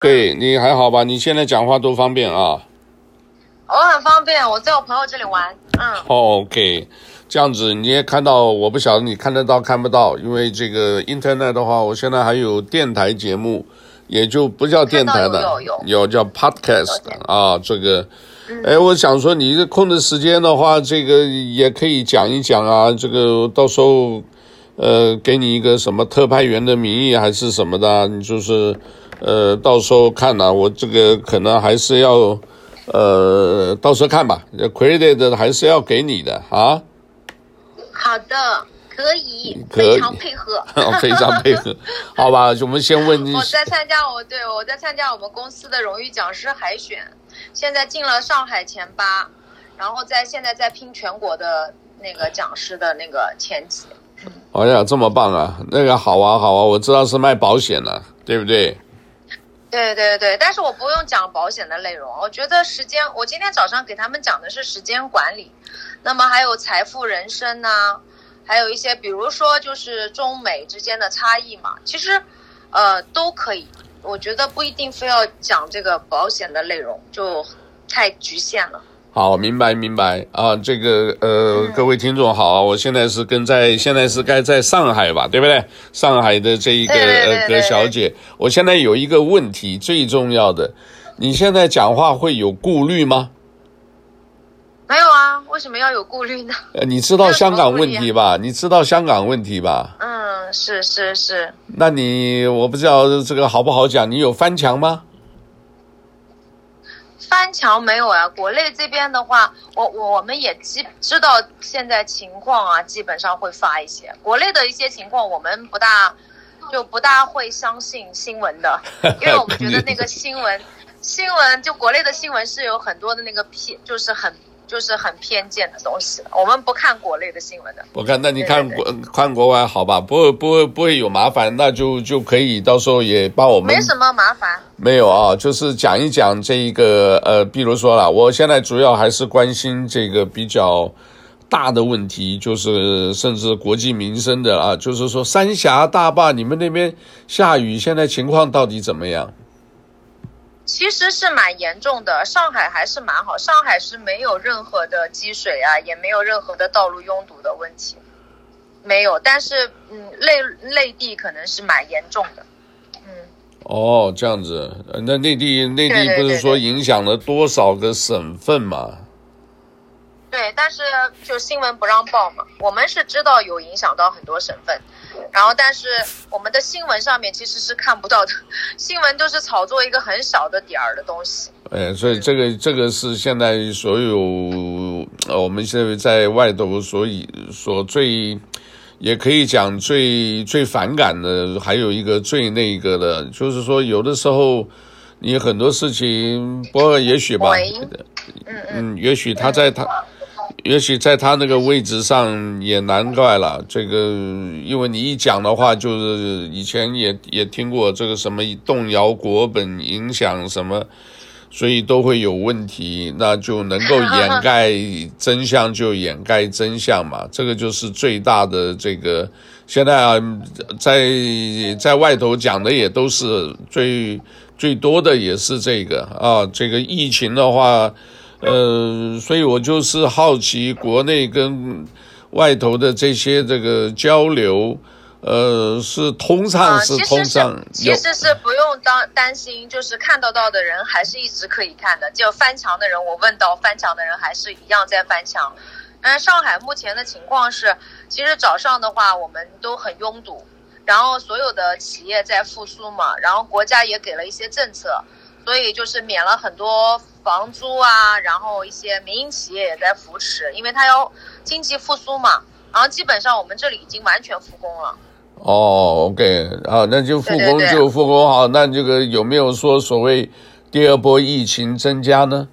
对，你还好吧？你现在讲话多方便啊？我很方便，我在我朋友这里玩。嗯。OK，这样子你也看到，我不晓得你看得到看不到，因为这个 Internet 的话，我现在还有电台节目，也就不叫电台的，有有有，有叫 Podcast 啊。这个，哎，我想说，你这空的时间的话，这个也可以讲一讲啊。这个到时候，呃，给你一个什么特派员的名义还是什么的，你就是。呃，到时候看呢、啊，我这个可能还是要，呃，到时候看吧。credit 还是要给你的啊。好的，可以，可以非常配合，非常配合。好吧，我们先问你。我在参加我对我在参加我们公司的荣誉讲师海选，现在进了上海前八，然后在现在在拼全国的那个讲师的那个前几。哎呀，这么棒啊！那个好啊，好啊，我知道是卖保险的，对不对？对对对，但是我不用讲保险的内容，我觉得时间，我今天早上给他们讲的是时间管理，那么还有财富人生呐、还有一些比如说就是中美之间的差异嘛，其实，呃，都可以，我觉得不一定非要讲这个保险的内容，就太局限了。好，明白明白啊，这个呃，各位听众好，我现在是跟在现在是该在上海吧，对不对？上海的这一个呃葛小姐，我现在有一个问题，最重要的，你现在讲话会有顾虑吗？没有啊，为什么要有顾虑呢？呃，你知道香港问题吧？你知道香港问题吧？嗯，是是是。那你我不知道这个好不好讲，你有翻墙吗？翻墙没有啊？国内这边的话，我我我们也基知道现在情况啊，基本上会发一些国内的一些情况，我们不大就不大会相信新闻的，因为我们觉得那个新闻新闻就国内的新闻是有很多的那个偏，就是很。就是很偏见的东西，我们不看国内的新闻的。我看，那你看国看国外好吧？不会不会不会有麻烦，那就就可以到时候也帮我们。没什么麻烦。没有啊，就是讲一讲这一个呃，比如说啦，我现在主要还是关心这个比较大的问题，就是甚至国计民生的啊，就是说三峡大坝，你们那边下雨，现在情况到底怎么样？其实是蛮严重的，上海还是蛮好，上海是没有任何的积水啊，也没有任何的道路拥堵的问题，没有。但是，嗯，内内地可能是蛮严重的，嗯。哦，这样子，那内地内地不是说影响了多少个省份吗？对，但是就新闻不让报嘛，我们是知道有影响到很多省份。然后，但是我们的新闻上面其实是看不到的，新闻都是炒作一个很小的点儿的东西。哎，所以这个这个是现在所有呃，我们现在在外头所以所最也可以讲最最反感的，还有一个最那个的，就是说有的时候你很多事情，不过也许吧，嗯嗯，也许他在他。也许在他那个位置上也难怪了，这个因为你一讲的话，就是以前也也听过这个什么动摇国本，影响什么，所以都会有问题，那就能够掩盖真相就掩盖真相嘛，这个就是最大的这个。现在啊，在在外头讲的也都是最最多的也是这个啊，这个疫情的话。呃，所以我就是好奇，国内跟外头的这些这个交流，呃，是通畅是通畅，嗯，其实是，其实是不用担担心，就是看得到的人还是一直可以看的，就翻墙的人，我问到翻墙的人还是一样在翻墙。嗯，上海目前的情况是，其实早上的话我们都很拥堵，然后所有的企业在复苏嘛，然后国家也给了一些政策。所以就是免了很多房租啊，然后一些民营企业也在扶持，因为它要经济复苏嘛。然后基本上我们这里已经完全复工了。哦，OK，好，那就复工就复工好。那这个有没有说所谓第二波疫情增加呢？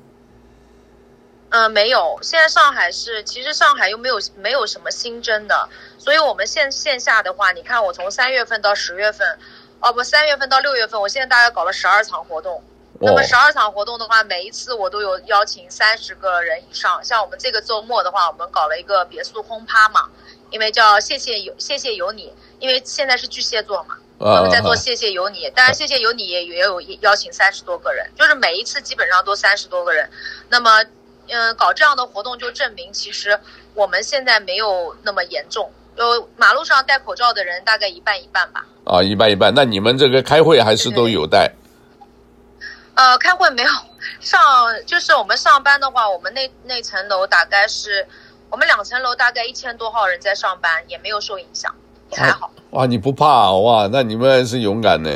嗯、呃，没有。现在上海是，其实上海又没有没有什么新增的，所以我们线线下的话，你看我从三月份到十月份，哦不，三月份到六月份，我现在大概搞了十二场活动。那么十二场活动的话，每一次我都有邀请三十个人以上。像我们这个周末的话，我们搞了一个别墅轰趴嘛，因为叫谢谢有谢谢有你，因为现在是巨蟹座嘛，我们在做谢谢有你，当然谢谢有你也也有邀请三十多个人，就是每一次基本上都三十多个人。那么，嗯、呃，搞这样的活动就证明其实我们现在没有那么严重，就马路上戴口罩的人大概一半一半吧。啊，一半一半。那你们这个开会还是都有戴？呃，开会没有上，就是我们上班的话，我们那那层楼大概是我们两层楼大概一千多号人在上班，也没有受影响，也还好。哇，你不怕啊？哇，那你们还是勇敢呢。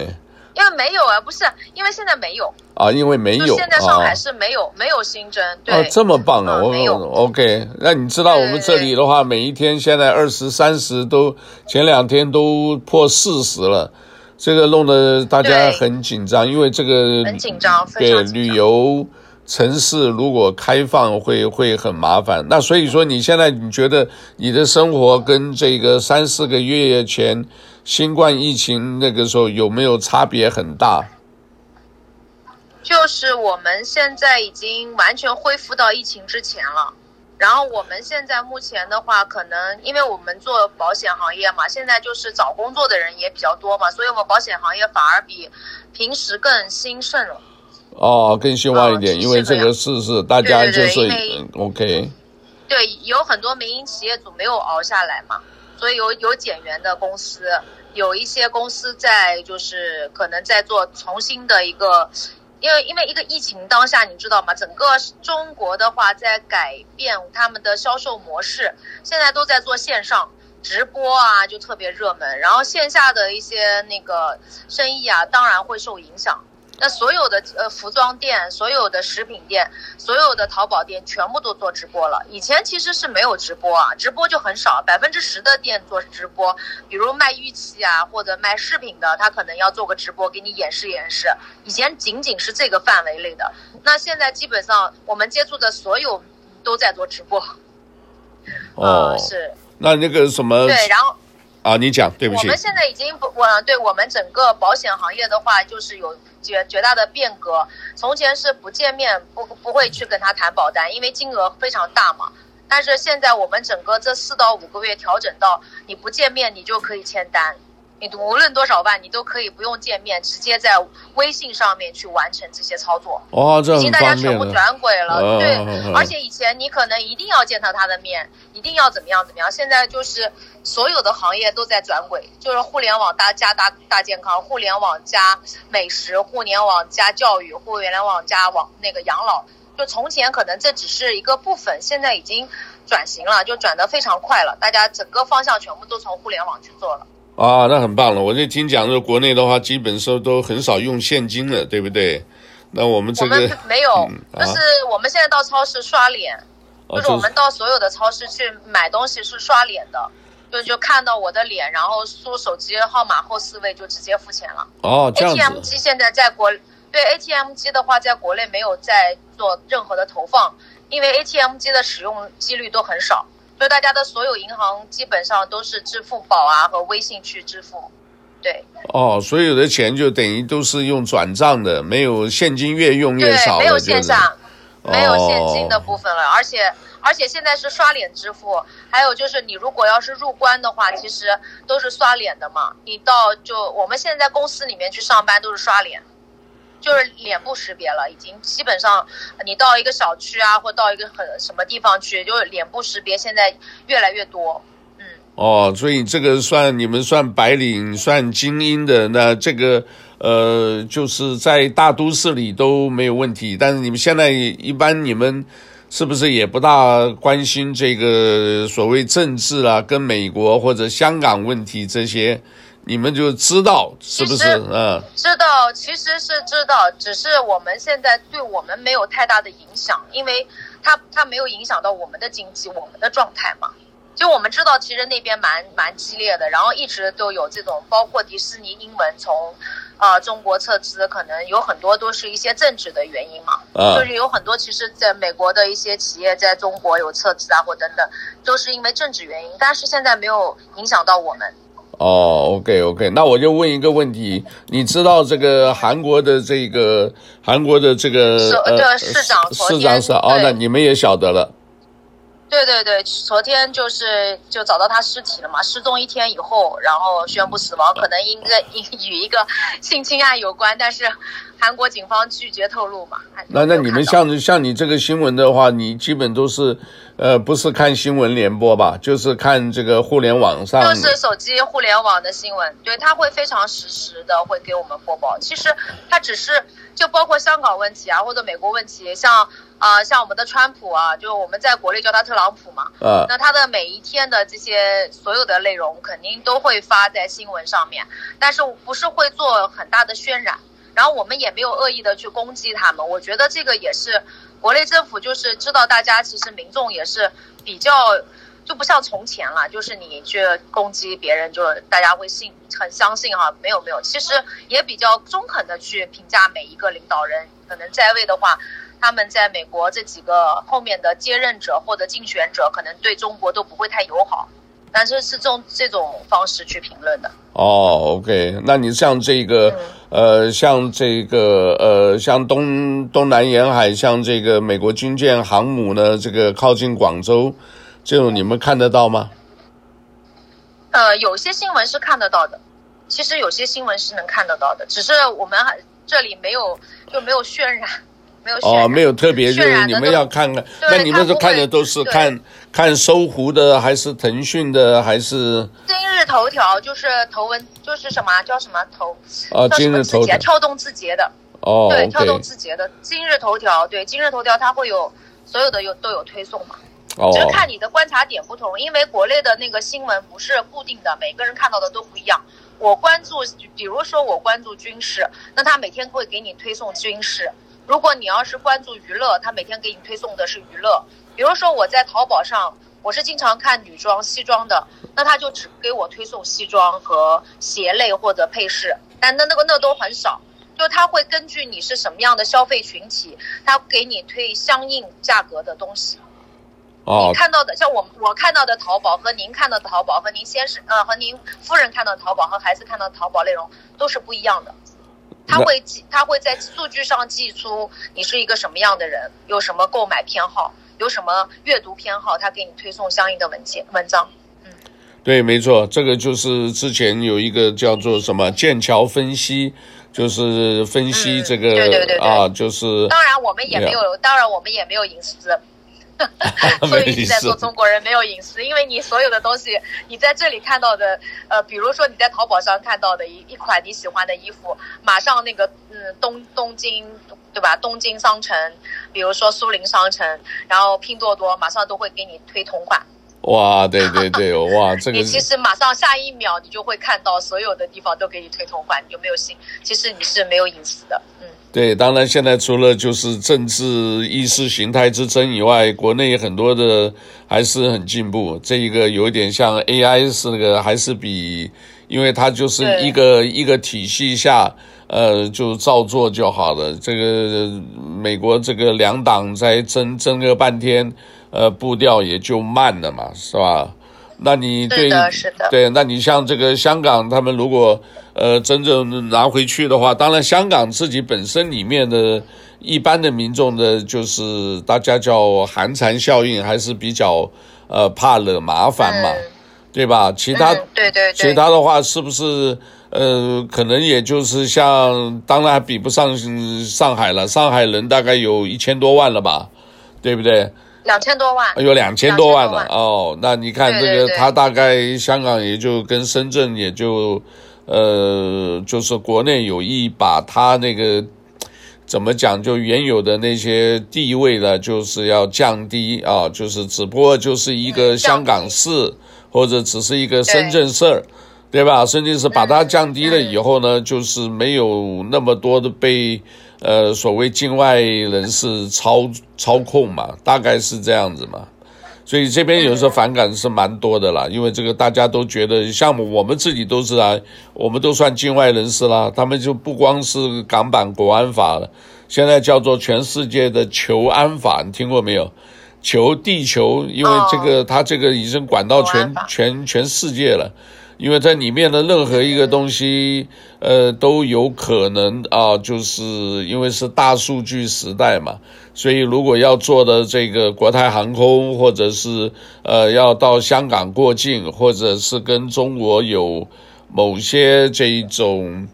因为没有啊，不是，因为现在没有啊，因为没有。现在上海是没有、啊、没有新增，对。啊，这么棒啊！我。OK，那你知道我们这里的话，每一天现在二十三十都，前两天都破四十了，这个弄得大家很紧张，因为这个很紧张。对，旅游。城市如果开放会会很麻烦，那所以说你现在你觉得你的生活跟这个三四个月前新冠疫情那个时候有没有差别很大？就是我们现在已经完全恢复到疫情之前了，然后我们现在目前的话，可能因为我们做保险行业嘛，现在就是找工作的人也比较多嘛，所以我们保险行业反而比平时更兴盛了。哦，更兴旺一点，哦、因为这个事是大家就是对对对 OK。对，有很多民营企业主没有熬下来嘛，所以有有减员的公司，有一些公司在就是可能在做重新的一个，因为因为一个疫情当下，你知道吗？整个中国的话在改变他们的销售模式，现在都在做线上直播啊，就特别热门，然后线下的一些那个生意啊，当然会受影响。那所有的呃服装店、所有的食品店、所有的淘宝店全部都做直播了。以前其实是没有直播啊，直播就很少，百分之十的店做直播。比如卖玉器啊或者卖饰品的，他可能要做个直播给你演示演示。以前仅仅是这个范围内的，那现在基本上我们接触的所有都在做直播。哦，呃、是。那那个什么？对，然后。啊，你讲，对不起。我们现在已经不，我对我们整个保险行业的话，就是有绝绝大的变革。从前是不见面不不会去跟他谈保单，因为金额非常大嘛。但是现在我们整个这四到五个月调整到，你不见面你就可以签单。你无论多少万，你都可以不用见面，直接在微信上面去完成这些操作。哦。已经大家全部转轨了，哦、对、哦。而且以前你可能一定要见到他的面，一定要怎么样怎么样。现在就是所有的行业都在转轨，就是互联网大加大大健康，互联网加美食，互联网加教育，互联网加网那个养老。就从前可能这只是一个部分，现在已经转型了，就转得非常快了。大家整个方向全部都从互联网去做了。啊，那很棒了！我就听讲说，国内的话，基本上都很少用现金了，对不对？那我们这个我们没有，就是我们现在到超市刷脸，就是我们到所有的超市去买东西是刷脸的，就就看到我的脸，然后输手机号码后四位就直接付钱了。哦，这样子。ATM 机现在在国对 ATM 机的话，在国内没有在做任何的投放，因为 ATM 机的使用几率都很少。所以大家的所有银行基本上都是支付宝啊和微信去支付，对。哦，所有的钱就等于都是用转账的，没有现金越用越少了，对，没有线下，没有现金的部分了。哦、而且而且现在是刷脸支付，还有就是你如果要是入关的话，其实都是刷脸的嘛。你到就我们现在公司里面去上班都是刷脸。就是脸部识别了，已经基本上，你到一个小区啊，或到一个很什么地方去，就是脸部识别现在越来越多。嗯，哦，所以这个算你们算白领，算精英的，那这个呃，就是在大都市里都没有问题。但是你们现在一般你们是不是也不大关心这个所谓政治啊，跟美国或者香港问题这些？你们就知道是不是？嗯，知道，其实是知道，只是我们现在对我们没有太大的影响，因为它它没有影响到我们的经济，我们的状态嘛。就我们知道，其实那边蛮蛮激烈的，然后一直都有这种，包括迪士尼英文从啊、呃、中国撤资，可能有很多都是一些政治的原因嘛。啊，就是有很多其实在美国的一些企业在中国有撤资啊，或等等，都是因为政治原因，但是现在没有影响到我们。哦，OK OK，那我就问一个问题，你知道这个韩国的这个韩国的这个呃市长市长是哦，那你们也晓得了？对对对，昨天就是就找到他尸体了嘛，失踪一天以后，然后宣布死亡，可能应该 与一个性侵案有关，但是韩国警方拒绝透露嘛。那那你们像像你这个新闻的话，你基本都是呃不是看新闻联播吧，就是看这个互联网上，就是手机互联网的新闻，对，它会非常实时的会给我们播报。其实它只是就包括香港问题啊，或者美国问题，像。啊、呃，像我们的川普啊，就我们在国内叫他特朗普嘛。啊。那他的每一天的这些所有的内容，肯定都会发在新闻上面，但是不是会做很大的渲染。然后我们也没有恶意的去攻击他们。我觉得这个也是国内政府就是知道大家其实民众也是比较就不像从前了，就是你去攻击别人，就大家会信很相信哈。没有没有，其实也比较中肯的去评价每一个领导人，可能在位的话。他们在美国这几个后面的接任者或者竞选者，可能对中国都不会太友好，但是是这种这种方式去评论的。哦，OK，那你像这个，嗯、呃，像这个，呃，像东东南沿海，像这个美国军舰航母呢，这个靠近广州，这种你们看得到吗？呃，有些新闻是看得到的，其实有些新闻是能看得到的，只是我们还这里没有就没有渲染。哦，没有特别，就是你们要看看，那你们是看的都是看看搜狐的，还是腾讯的，还是今日头条？就是头文，就是什么叫什么头？啊，今日头条，跳动字节的。哦，对，跳动字节的今日头条，对，今日头条它会有所有的有都有推送嘛？哦，就是看你的观察点不同，因为国内的那个新闻不是固定的，每个人看到的都不一样。我关注，比如说我关注军事，那他每天会给你推送军事。如果你要是关注娱乐，他每天给你推送的是娱乐。比如说我在淘宝上，我是经常看女装、西装的，那他就只给我推送西装和鞋类或者配饰，但那那个那都很少。就他会根据你是什么样的消费群体，他给你推相应价格的东西。哦。你看到的，像我我看到的淘宝和您看到的淘宝和您先生呃和您夫人看到的淘宝和孩子看到的淘宝内容都是不一样的。他会记，他会在数据上记出你是一个什么样的人，有什么购买偏好，有什么阅读偏好，他给你推送相应的文件文章。嗯，对，没错，这个就是之前有一个叫做什么剑桥分析，就是分析这个、嗯、对对对对啊，就是当然我们也没有，当然我们也没有隐私。所以你在说中国人没有隐私，因为你所有的东西，你在这里看到的，呃，比如说你在淘宝上看到的一一款你喜欢的衣服，马上那个，嗯，东东京，对吧？东京商城，比如说苏宁商城，然后拼多多，马上都会给你推同款。哇，对对对，哇，这个 你其实马上下一秒你就会看到所有的地方都给你推同款，你有没有信？其实你是没有隐私的，嗯。对，当然现在除了就是政治意识形态之争以外，国内很多的还是很进步。这一个有一点像 AI 是那个，还是比，因为它就是一个一个体系下，呃，就照做就好了。这个美国这个两党在争争个半天，呃，步调也就慢了嘛，是吧？那你对，对，那你像这个香港，他们如果呃真正拿回去的话，当然香港自己本身里面的一般的民众的，就是大家叫寒蝉效应，还是比较呃怕惹麻烦嘛，对吧？其他对对，其他的话是不是呃可能也就是像，当然还比不上上海了，上海人大概有一千多万了吧，对不对？两千多万，有两千多万了哦。那你看这个，它大概香港也就跟深圳也就，呃，就是国内有意把它那个怎么讲，就原有的那些地位呢，就是要降低啊，就是只不过就是一个香港市或者只是一个深圳市，对吧？甚至是把它降低了以后呢，就是没有那么多的被。呃，所谓境外人士操操控嘛，大概是这样子嘛，所以这边有时候反感是蛮多的啦，因为这个大家都觉得，像我们自己都是啊，我们都算境外人士啦，他们就不光是港版国安法了，现在叫做全世界的求安法，你听过没有？求地球，因为这个他这个已经管到全全全世界了。因为在里面的任何一个东西，呃，都有可能啊，就是因为是大数据时代嘛，所以如果要做的这个国泰航空，或者是呃要到香港过境，或者是跟中国有某些这一种。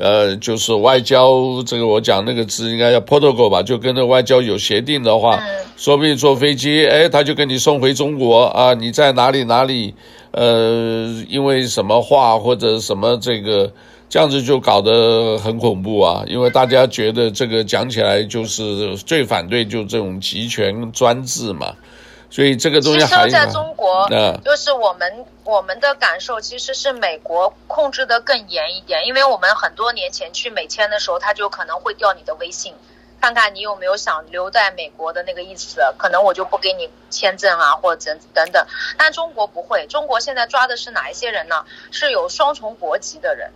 呃，就是外交这个，我讲那个字应该叫 protocol 吧，就跟那外交有协定的话，说不定坐飞机，哎，他就给你送回中国啊，你在哪里哪里，呃，因为什么话或者什么这个，这样子就搞得很恐怖啊，因为大家觉得这个讲起来就是最反对就这种集权专制嘛。所以这个东西还其实在中国，就是我们我们的感受其实是美国控制的更严一点，因为我们很多年前去美签的时候，他就可能会调你的微信，看看你有没有想留在美国的那个意思，可能我就不给你签证啊，或者等等。但中国不会，中国现在抓的是哪一些人呢？是有双重国籍的人。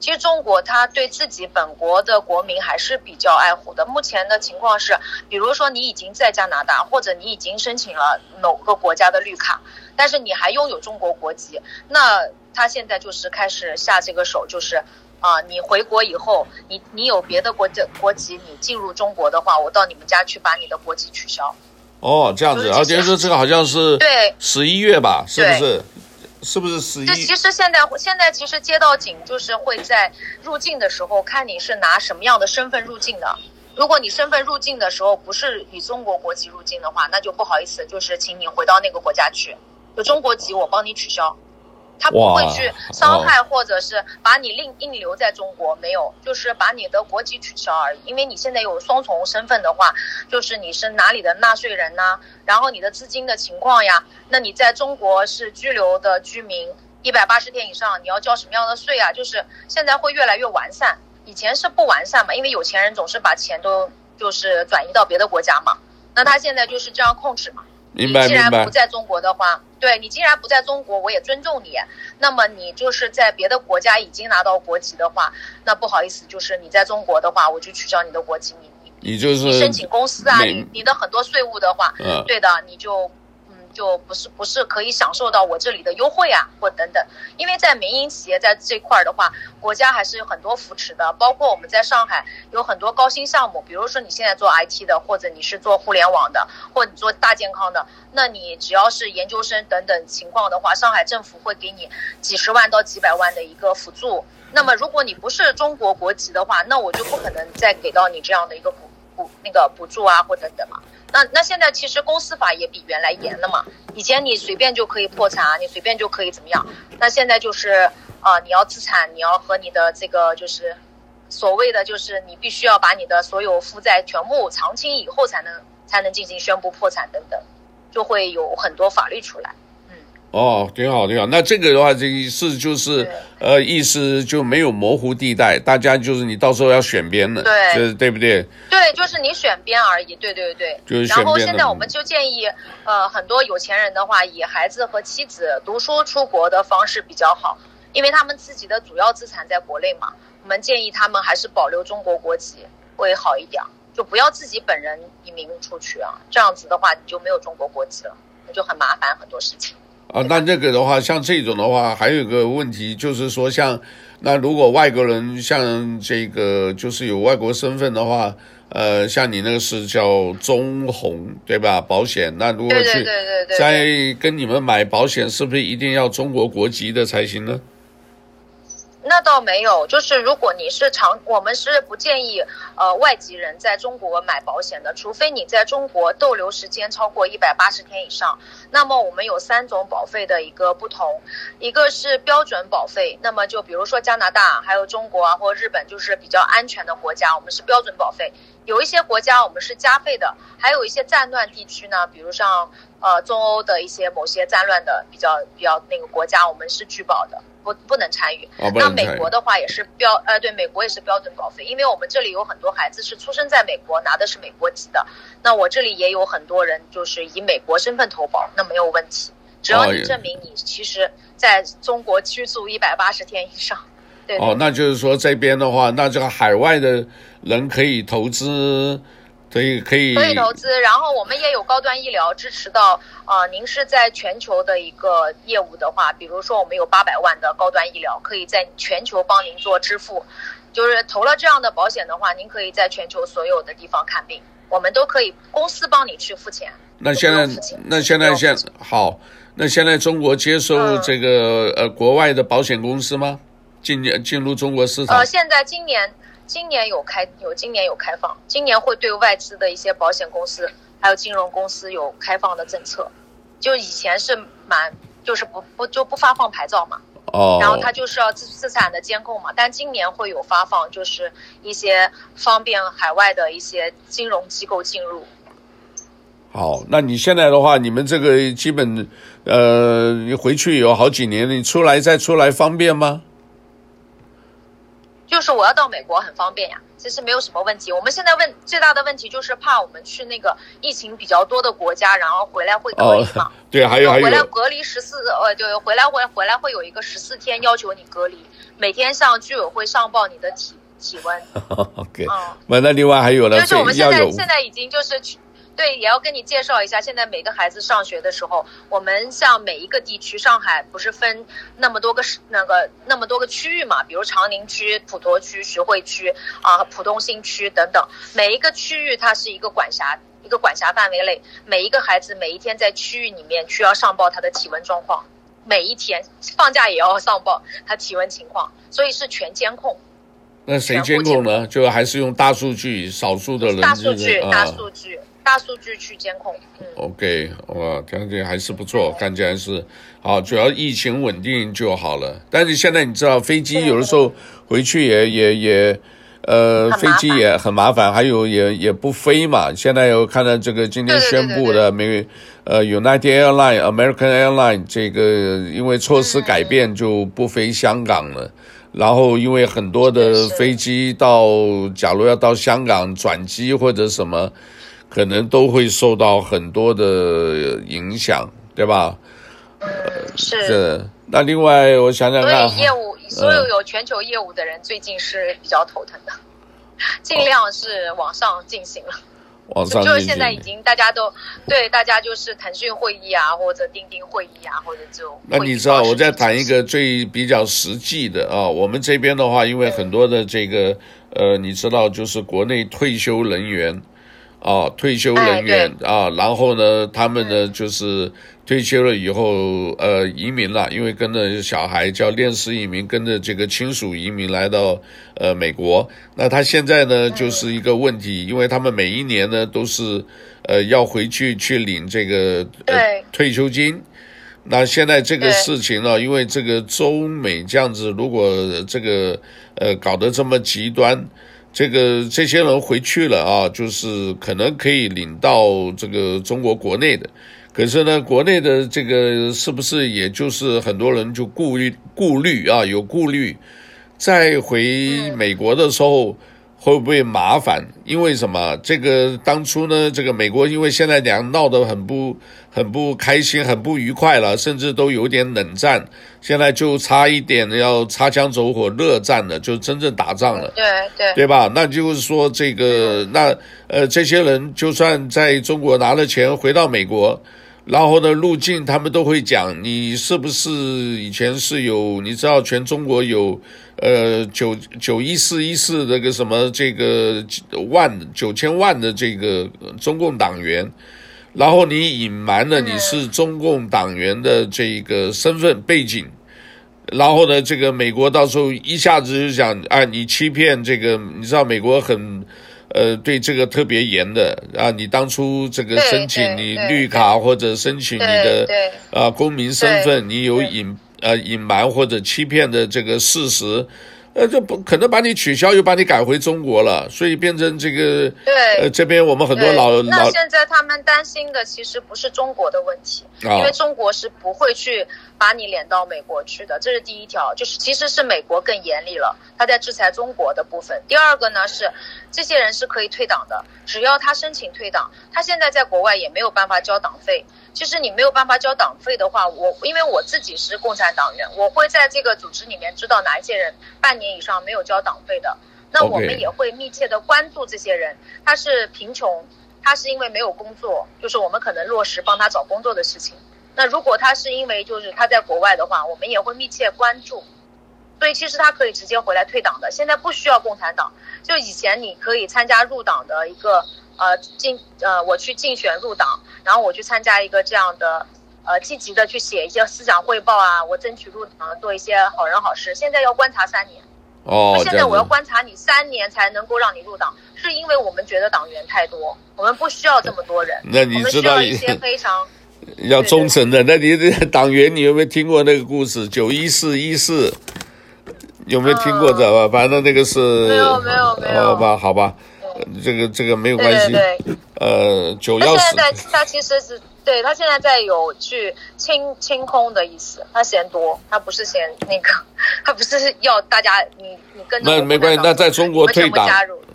其实中国他对自己本国的国民还是比较爱护的。目前的情况是，比如说你已经在加拿大，或者你已经申请了某个国家的绿卡，但是你还拥有中国国籍，那他现在就是开始下这个手，就是啊、呃，你回国以后，你你有别的国家国籍，你进入中国的话，我到你们家去把你的国籍取消。哦，这样子，而且是这个好像是对十一月吧，是不是？是不是十一？其实现在现在其实接到警就是会在入境的时候看你是拿什么样的身份入境的。如果你身份入境的时候不是以中国国籍入境的话，那就不好意思，就是请你回到那个国家去，就中国籍我帮你取消。他不会去伤害或者是把你另硬留在中国，没有，就是把你的国籍取消而已。因为你现在有双重身份的话，就是你是哪里的纳税人呐、啊，然后你的资金的情况呀，那你在中国是居留的居民，一百八十天以上，你要交什么样的税啊？就是现在会越来越完善，以前是不完善嘛，因为有钱人总是把钱都就是转移到别的国家嘛，那他现在就是这样控制嘛。明白，你既然不在中国的话，对，你既然不在中国，我也尊重你。那么你就是在别的国家已经拿到国籍的话，那不好意思，就是你在中国的话，我就取消你的国籍。你你你就是你申请公司啊，你你的很多税务的话，嗯，对的，你就。就不是不是可以享受到我这里的优惠啊，或等等，因为在民营企业在这块儿的话，国家还是有很多扶持的，包括我们在上海有很多高新项目，比如说你现在做 IT 的，或者你是做互联网的，或者你做大健康的，那你只要是研究生等等情况的话，上海政府会给你几十万到几百万的一个辅助。那么如果你不是中国国籍的话，那我就不可能再给到你这样的一个补补那个补助啊，或等等嘛。那那现在其实公司法也比原来严了嘛，以前你随便就可以破产啊，你随便就可以怎么样，那现在就是啊、你要资产，你要和你的这个就是所谓的就是你必须要把你的所有负债全部偿清以后才能才能进行宣布破产等等，就会有很多法律出来。哦，挺好，挺好。那这个的话，这意思就是，呃，意思就没有模糊地带，大家就是你到时候要选边的，对，就是对不对？对，就是你选边而已。对对对。就是选边。然后现在我们就建议，呃，很多有钱人的话，以孩子和妻子读书出国的方式比较好，因为他们自己的主要资产在国内嘛。我们建议他们还是保留中国国籍会好一点，就不要自己本人移民出去啊。这样子的话，你就没有中国国籍了，那就很麻烦很多事情。啊，那这个的话，像这种的话，还有一个问题就是说，像那如果外国人像这个就是有外国身份的话，呃，像你那个是叫中红对吧？保险，那如果去在跟你们买保险，是不是一定要中国国籍的才行呢？那倒没有，就是如果你是长，我们是不建议呃外籍人在中国买保险的，除非你在中国逗留时间超过一百八十天以上。那么我们有三种保费的一个不同，一个是标准保费，那么就比如说加拿大、还有中国啊或日本，就是比较安全的国家，我们是标准保费。有一些国家我们是加费的，还有一些战乱地区呢，比如像呃中欧的一些某些战乱的比较比较那个国家，我们是拒保的。不不能参与。那美国的话也是标呃，对，美国也是标准保费，因为我们这里有很多孩子是出生在美国，拿的是美国籍的。那我这里也有很多人就是以美国身份投保，那没有问题，只要你证明你其实在中国居住一百八十天以上。对。哦，那就是说这边的话，那这个海外的人可以投资可以可以可以投资，然后我们也有高端医疗支持到啊、呃。您是在全球的一个业务的话，比如说我们有八百万的高端医疗，可以在全球帮您做支付。就是投了这样的保险的话，您可以在全球所有的地方看病，我们都可以公司帮你去付钱。那现在那现在现好，那现在中国接收这个、嗯、呃国外的保险公司吗？进进入中国市场？呃，现在今年。今年有开有今年有开放，今年会对外资的一些保险公司还有金融公司有开放的政策，就以前是蛮就是不不就不发放牌照嘛，哦，然后它就是要资资产的监控嘛，但今年会有发放，就是一些方便海外的一些金融机构进入。好，那你现在的话，你们这个基本呃，你回去有好几年，你出来再出来方便吗？就是我要到美国很方便呀，其实没有什么问题。我们现在问最大的问题就是怕我们去那个疫情比较多的国家，然后回来会隔离嘛。哦、对，还有还有。回来隔离十四呃，对，回来会回来会有一个十四天要求你隔离，每天向居委会上报你的体体温。OK，嗯，那另外还有呢，就是我们现在现在已经就是去。对，也要跟你介绍一下，现在每个孩子上学的时候，我们像每一个地区，上海不是分那么多个那个那么多个区域嘛？比如长宁区、普陀区、徐汇区啊、浦东新区等等，每一个区域它是一个管辖一个管辖范围内，每一个孩子每一天在区域里面需要上报他的体温状况，每一天放假也要上报他体温情况，所以是全监控。那谁监控呢？就还是用大数据，少数的人。大数据，大数据。大数据去监控。嗯、OK，哇，感觉还是不错，看起来是好，主要疫情稳定就好了。但是现在你知道，飞机有的时候回去也也也，呃，飞机也很麻烦，还有也也不飞嘛。现在有看到这个今天宣布的美呃 United Airline、American Airline 这个因为措施改变就不飞香港了。嗯、然后因为很多的飞机到，假如要到香港转机或者什么。可能都会受到很多的影响，对吧？嗯，是。是。那另外，我想想看，所以业务，所有有全球业务的人最近是比较头疼的，嗯、尽量是网上进行了。网上就是现在已经大家都对大家就是腾讯会议啊，或者钉钉会议啊，或者这种。那你知道，我再谈一个最比较实际的啊，我们这边的话，因为很多的这个呃，你知道，就是国内退休人员。啊，退休人员啊，然后呢，他们呢就是退休了以后，呃，移民了，因为跟着小孩叫恋史移民，跟着这个亲属移民来到呃美国。那他现在呢就是一个问题，因为他们每一年呢都是呃要回去去领这个呃退休金。那现在这个事情呢，因为这个中美这样子，如果这个呃搞得这么极端。这个这些人回去了啊，就是可能可以领到这个中国国内的，可是呢，国内的这个是不是也就是很多人就顾虑顾虑啊，有顾虑，再回美国的时候。会不会麻烦？因为什么？这个当初呢，这个美国因为现在两闹得很不很不开心，很不愉快了，甚至都有点冷战。现在就差一点要擦枪走火，热战了，就真正打仗了。对对，对吧？那就是说，这个那呃，这些人就算在中国拿了钱回到美国。然后呢，入境他们都会讲，你是不是以前是有？你知道全中国有，呃，九九一四一四这个什么这个万九千万的这个中共党员，然后你隐瞒了你是中共党员的这个身份背景，然后呢，这个美国到时候一下子就想，啊，你欺骗这个，你知道美国很。呃，对这个特别严的啊！你当初这个申请你绿卡或者申请你的啊公民身份，你有隐呃隐瞒或者欺骗的这个事实，呃，就不可能把你取消，又把你改回中国了，所以变成这个对呃这边我们很多老老。那现在他们担心的其实不是中国的问题，啊、因为中国是不会去。把你撵到美国去的，这是第一条，就是其实是美国更严厉了，他在制裁中国的部分。第二个呢是，这些人是可以退党的，只要他申请退党，他现在在国外也没有办法交党费。其实你没有办法交党费的话，我因为我自己是共产党员，我会在这个组织里面知道哪一些人半年以上没有交党费的。那我们也会密切的关注这些人，他是贫穷，他是因为没有工作，就是我们可能落实帮他找工作的事情。那如果他是因为就是他在国外的话，我们也会密切关注。所以其实他可以直接回来退党的，现在不需要共产党。就以前你可以参加入党的一个呃竞呃我去竞选入党，然后我去参加一个这样的呃积极的去写一些思想汇报啊，我争取入党做一些好人好事。现在要观察三年。哦。现在我要观察你三年才能够让你入党，是因为我们觉得党员太多，我们不需要这么多人。那你知道我们需要一些非常要忠诚的。那你这 党员，你有没有听过那个故事？九一四一四。有没有听过的吧？嗯、反正那个是没有没有没有。好吧好吧，这个这个没有关系。对对对呃，九幺四。他现在在，他其实是对他现在在有去清清空的意思。他嫌多，他不是嫌那个，他不是要大家你你跟着。那没关系，那在中国退党。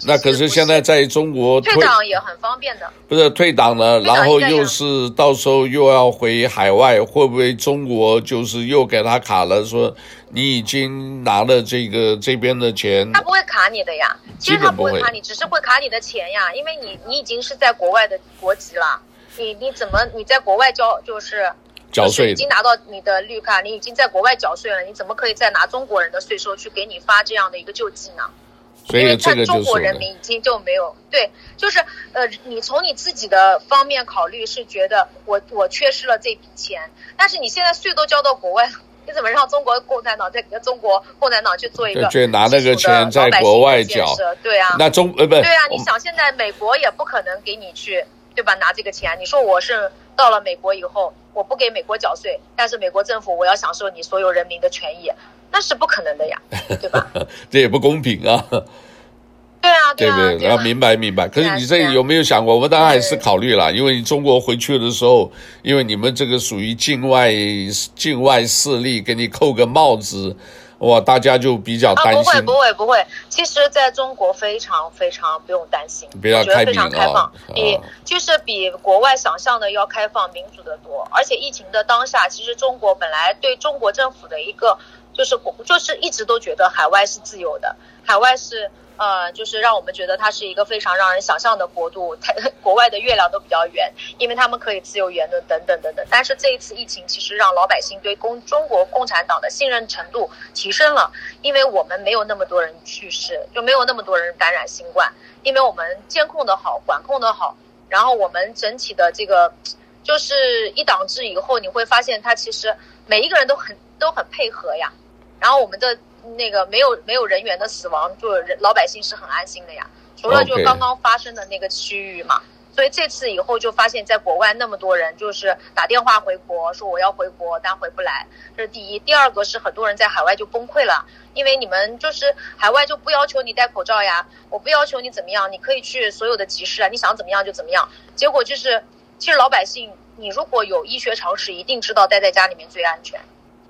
那可是现在在中国退党也很方便的。不是退党了，然后又是到时候又要回海外，会不会中国就是又给他卡了？说你已经拿了这个这边的钱，他不会卡你的呀。其实他不会卡你，只是会卡你的钱呀，因为你你已经是在国外的国籍了，你你怎么你在国外交就是缴税，已经拿到你的绿卡，你已经在国外缴税了，你怎么可以再拿中国人的税收去给你发这样的一个救济呢？所以因为他中国人民已经就没有对，就是呃，你从你自己的方面考虑是觉得我我缺失了这笔钱，但是你现在税都交到国外了，你怎么让中国共产党在中国共产党去做一个去 拿那个钱在国外缴？对啊，那中呃不对啊，你想现在美国也不可能给你去对吧？拿这个钱，你说我是到了美国以后，我不给美国缴税，但是美国政府我要享受你所有人民的权益。那是不可能的呀，对吧？这也不公平啊！对啊，对啊，对对，然后明白明白。可是你这有没有想过？我们当然还是考虑了，因为你中国回去的时候，因为你们这个属于境外境外势力，给你扣个帽子，哇，大家就比较担心。不会不会不会，其实在中国非常非常不用担心，比较开放啊，比就是比国外想象的要开放、民主的多。而且疫情的当下，其实中国本来对中国政府的一个。就是就是一直都觉得海外是自由的，海外是呃，就是让我们觉得它是一个非常让人想象的国度。它 国外的月亮都比较圆，因为他们可以自由言论等等等等。但是这一次疫情其实让老百姓对共中国共产党的信任程度提升了，因为我们没有那么多人去世，就没有那么多人感染新冠，因为我们监控的好，管控的好，然后我们整体的这个就是一党制以后，你会发现它其实每一个人都很都很配合呀。然后我们的那个没有没有人员的死亡，就人老百姓是很安心的呀。除了就刚刚发生的那个区域嘛，Okay. 所以这次以后就发现，在国外那么多人就是打电话回国说我要回国，但回不来，这是第一。第二个是很多人在海外就崩溃了，因为你们就是海外就不要求你戴口罩呀，我不要求你怎么样，你可以去所有的集市啊，你想怎么样就怎么样。结果就是，其实老百姓，你如果有医学常识，一定知道待在家里面最安全。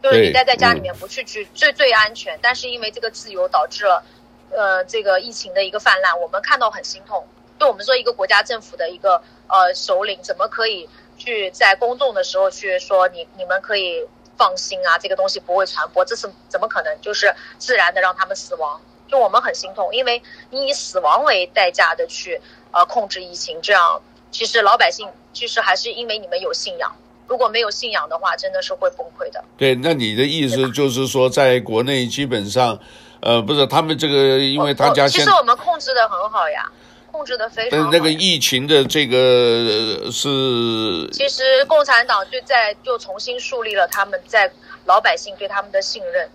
就是你待在家里面不去去最最安全，但是因为这个自由导致了，呃，这个疫情的一个泛滥，我们看到很心痛。就我们说一个国家政府的一个呃首领，怎么可以去在公众的时候去说你你们可以放心啊，这个东西不会传播，这是怎么可能？就是自然的让他们死亡，就我们很心痛，因为你以死亡为代价的去呃控制疫情，这样其实老百姓其实还是因为你们有信仰。如果没有信仰的话，真的是会崩溃的。对，那你的意思就是说，在国内基本上，呃，不是他们这个，因为他家现其实我们控制的很好呀，控制的非常好。那个疫情的这个是，其实共产党就在就重新树立了他们在老百姓对他们的信任。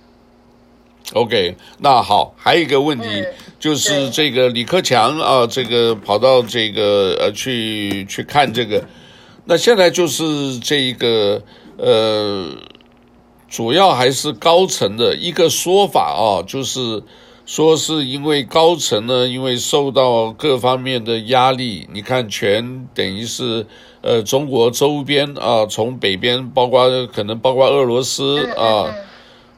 OK，那好，还有一个问题、嗯、就是这个李克强啊，这个跑到这个呃去去看这个。那现在就是这一个呃，主要还是高层的一个说法啊，就是说是因为高层呢，因为受到各方面的压力，你看全等于是呃中国周边啊，从北边包括可能包括俄罗斯啊，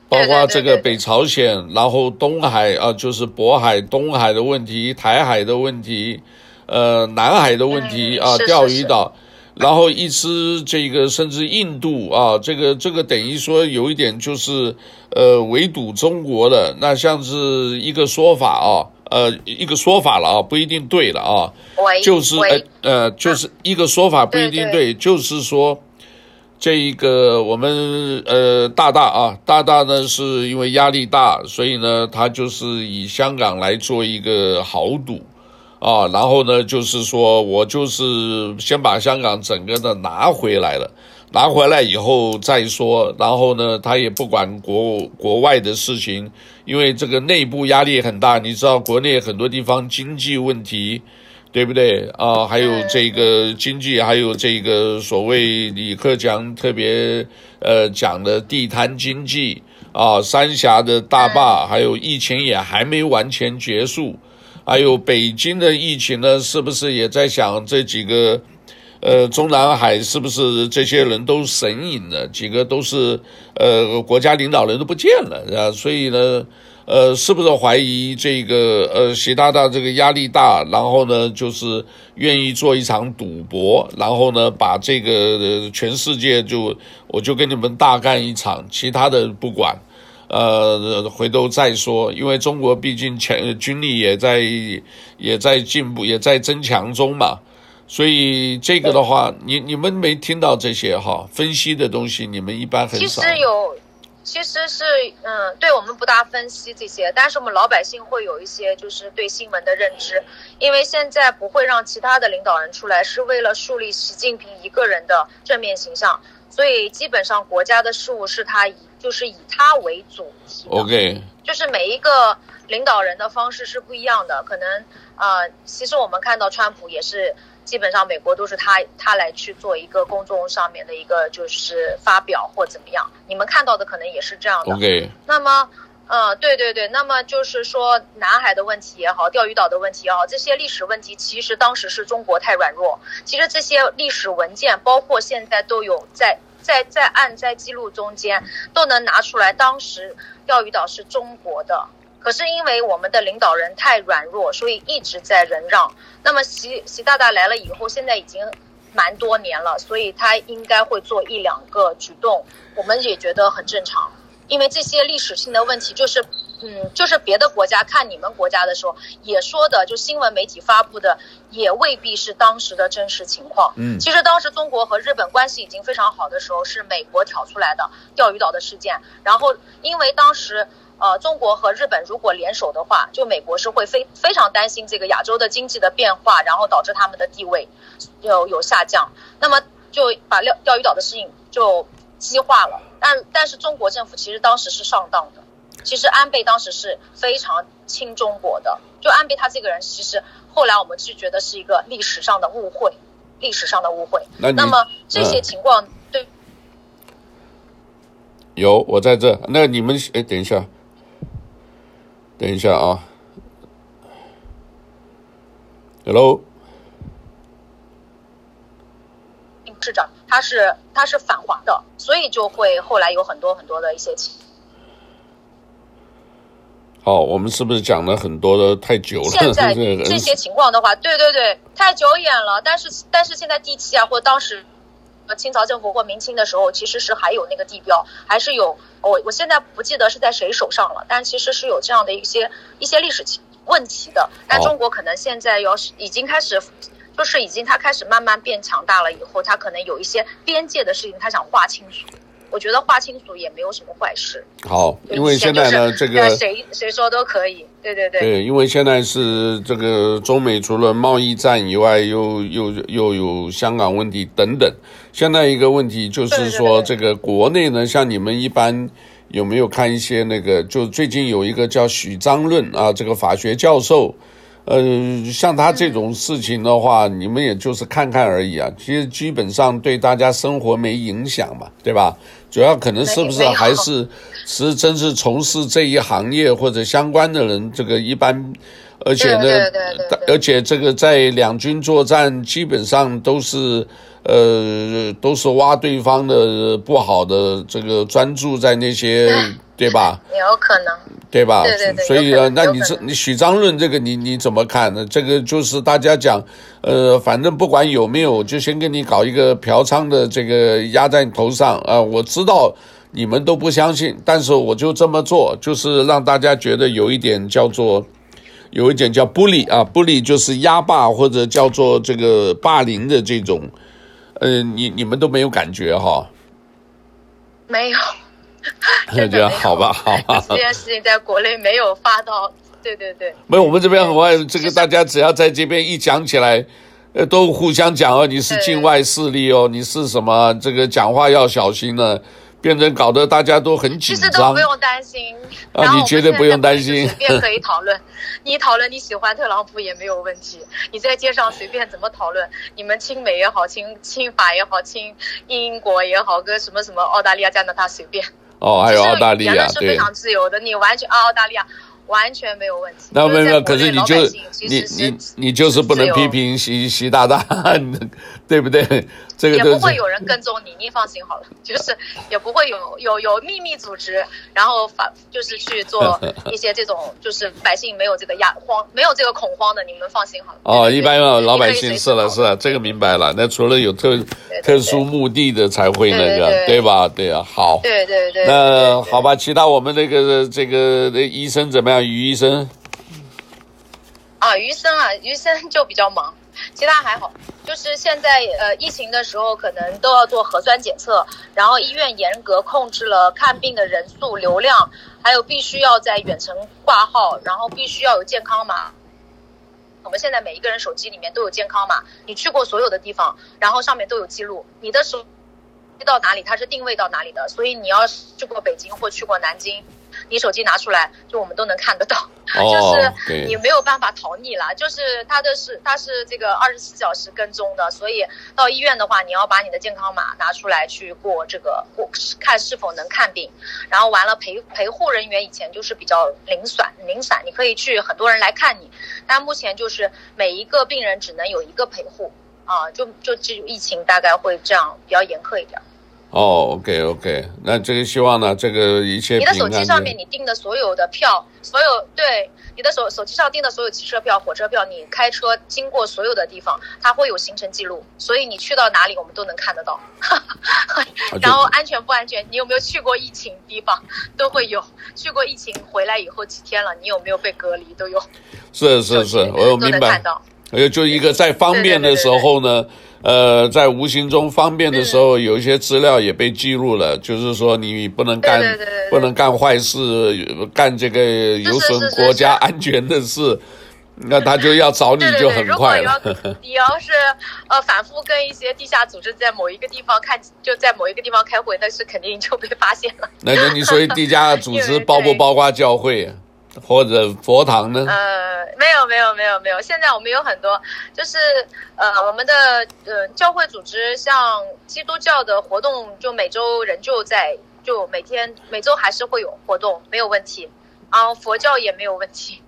包括这个北朝鲜，然后东海啊，就是渤海、东海的问题、台海的问题，呃，南海的问题啊，钓鱼岛。然后一支这个甚至印度啊，这个这个等于说有一点就是呃围堵中国的，那像是一个说法啊，呃一个说法了啊，不一定对了啊，就是呃呃就是一个说法不一定对，就是说。这一个我们呃大大啊大大呢是因为压力大，所以呢他就是以香港来做一个豪赌啊，然后呢就是说我就是先把香港整个的拿回来了，拿回来以后再说，然后呢他也不管国国外的事情，因为这个内部压力很大，你知道国内很多地方经济问题。对不对啊？还有这个经济，还有这个所谓李克强特别呃讲的地摊经济啊，三峡的大坝，还有疫情也还没完全结束，还有北京的疫情呢，是不是也在想这几个呃中南海是不是这些人都神隐了？几个都是呃国家领导人都不见了啊，所以呢。呃，是不是怀疑这个呃习大大这个压力大，然后呢，就是愿意做一场赌博，然后呢，把这个、全世界就我就跟你们大干一场，其他的不管，呃，回头再说。因为中国毕竟前军力也在也在进步，也在增强中嘛，所以这个的话，你你们没听到这些哈分析的东西，你们一般很少。其实有。其实是，嗯，对我们不大分析这些，但是我们老百姓会有一些就是对新闻的认知，因为现在不会让其他的领导人出来，是为了树立习近平一个人的正面形象，所以基本上国家的事务是他以就是以他为主题。OK，就是每一个领导人的方式是不一样的，可能啊、呃，其实我们看到川普也是。基本上美国都是他他来去做一个公众上面的一个就是发表或怎么样，你们看到的可能也是这样的。OK。那么，嗯，对对对，那么就是说南海的问题也好，钓鱼岛的问题也好，这些历史问题其实当时是中国太软弱。其实这些历史文件，包括现在都有在在在案在记录中间都能拿出来，当时钓鱼岛是中国的。可是因为我们的领导人太软弱，所以一直在忍让。那么习习大大来了以后，现在已经蛮多年了，所以他应该会做一两个举动，我们也觉得很正常。因为这些历史性的问题，就是嗯，就是别的国家看你们国家的时候也说的，就新闻媒体发布的也未必是当时的真实情况。嗯，其实当时中国和日本关系已经非常好的时候，是美国挑出来的钓鱼岛的事件，然后因为当时。呃，中国和日本如果联手的话，就美国是会非非常担心这个亚洲的经济的变化，然后导致他们的地位有有下降，那么就把钓钓鱼岛的事情就激化了。但但是中国政府其实当时是上当的，其实安倍当时是非常亲中国的，就安倍他这个人，其实后来我们就觉得是一个历史上的误会，历史上的误会。那，那么这些情况对，有我在这，那你们哎，等一下。等一下啊，Hello，市长他是他是反华的，所以就会后来有很多很多的一些情。哦，我们是不是讲了很多的太久了？现在 这些情况的话，对对对，太久远了。但是但是现在地契啊，或当时。清朝政府或明清的时候，其实是还有那个地标，还是有我我现在不记得是在谁手上了，但其实是有这样的一些一些历史问题的。但中国可能现在要是已经开始，就是已经他开始慢慢变强大了以后，他可能有一些边界的事情，他想划清楚。我觉得划清楚也没有什么坏事。好，因为现在呢，这个谁谁说都可以。对对对。对，因为现在是这个中美除了贸易战以外，又又又有香港问题等等。现在一个问题就是说，这个国内呢，像你们一般有没有看一些那个？就最近有一个叫许章润啊，这个法学教授。呃，像他这种事情的话，你们也就是看看而已啊。其实基本上对大家生活没影响嘛，对吧？主要可能是不是还是是真是从事这一行业或者相关的人，这个一般，而且呢，而且这个在两军作战基本上都是呃都是挖对方的不好的，这个专注在那些，对吧？有可能。对吧？对对对，所以呢，那你这你许章论这个你你怎么看呢？这个就是大家讲，呃，反正不管有没有，就先给你搞一个嫖娼的这个压在你头上啊，呃！我知道你们都不相信，但是我就这么做，就是让大家觉得有一点叫做有一点叫 bully 啊，bully 就是压霸或者叫做这个霸凌的这种，呃，你你们都没有感觉哈？没有，感觉好吧，好吧。这件事情在国内没有发到，对对对。没有，我们这边很外，这个大家只要在这边一讲起来，呃，都互相讲哦，你是境外势力哦，你是什么？这个讲话要小心了。变成搞得大家都很紧张，其实都不用担心啊！你绝对不用担心，随便可以讨论。你讨论你喜欢特朗普也没有问题，你在街上随便怎么讨论，你们亲美也好，亲亲法也好，亲英国也好，跟什么什么澳大利亚、加拿大随便。哦，还有澳大利亚，对非常自由的，你完全澳大利亚。完全没有问题。那没有，可是你就你你你就是不能批评习习大大，对不对？这个也不会有人跟踪你，你放心好了。就是也不会有有有秘密组织，然后反就是去做一些这种，就是百姓没有这个压慌，没有这个恐慌的，你们放心好了。哦，一般老百姓是了是了，这个明白了。那除了有特特殊目的的才会那个，对吧？对啊，好。对对对。那好吧，其他我们那个这个医生怎么样？于医生，啊，于医生啊，于医生就比较忙，其他还好。就是现在呃，疫情的时候可能都要做核酸检测，然后医院严格控制了看病的人数、流量，还有必须要在远程挂号，然后必须要有健康码。我们现在每一个人手机里面都有健康码，你去过所有的地方，然后上面都有记录，你的手机到哪里，它是定位到哪里的，所以你要去过北京或去过南京。你手机拿出来，就我们都能看得到，哦、就是你没有办法逃匿了。就是它的是，它是这个二十四小时跟踪的，所以到医院的话，你要把你的健康码拿出来去过这个过，看是否能看病。然后完了陪陪护人员以前就是比较零散零散，你可以去很多人来看你，但目前就是每一个病人只能有一个陪护啊，就就这疫情大概会这样比较严苛一点。哦，OK，OK，那这个希望呢，这个一切你的手机上面你订的所有的票，所有对你的手手机上订的所有汽车票、火车票，你开车经过所有的地方，它会有行程记录，所以你去到哪里我们都能看得到。然后安全不安全，你有没有去过疫情地方都会有，去过疫情回来以后几天了，你有没有被隔离都有。是是是，我有明白。还有就一个在方便的时候呢。呃，在无形中方便的时候，有一些资料也被记录了，就是说你不能干，不能干坏事，干这个有损国家安全的事，那他就要找你就很快了。如果你要，你要是呃反复跟一些地下组织在某一个地方看，就在某一个地方开会，那是肯定就被发现了。那就你说 地下组织包不包括教会？或者佛堂呢？呃，没有，没有，没有，没有。现在我们有很多，就是呃，我们的呃教会组织，像基督教的活动，就每周仍旧在，就每天每周还是会有活动，没有问题。然后佛教也没有问题。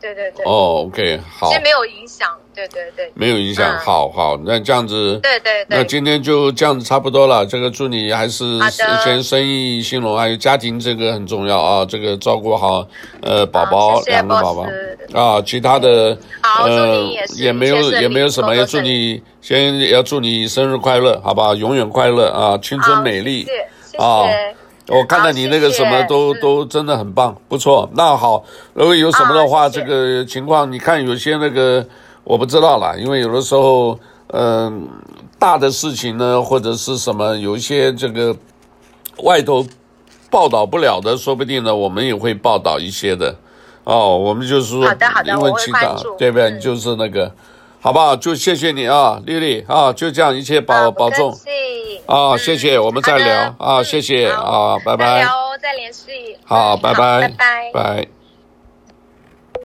对对对。哦，OK，好。其实没有影响。对对对，没有影响，好好，那这样子，对对对，那今天就这样子差不多了。这个祝你还是先生意兴隆，还有家庭这个很重要啊，这个照顾好呃宝宝两个宝宝啊，其他的呃也没有也没有什么，要祝你先要祝你生日快乐，好不好？永远快乐啊，青春美丽啊！我看到你那个什么都都真的很棒，不错。那好，如果有什么的话，这个情况你看有些那个。我不知道了，因为有的时候，嗯、呃，大的事情呢，或者是什么，有一些这个外头报道不了的，说不定呢，我们也会报道一些的。哦，我们就是说，因为其他，对不对？嗯、就是那个，好不好？就谢谢你啊，丽丽啊，就这样，一切保、啊、保重。啊，谢谢，我们再聊啊，谢谢啊，拜拜。聊，再联系。好，拜拜，拜拜。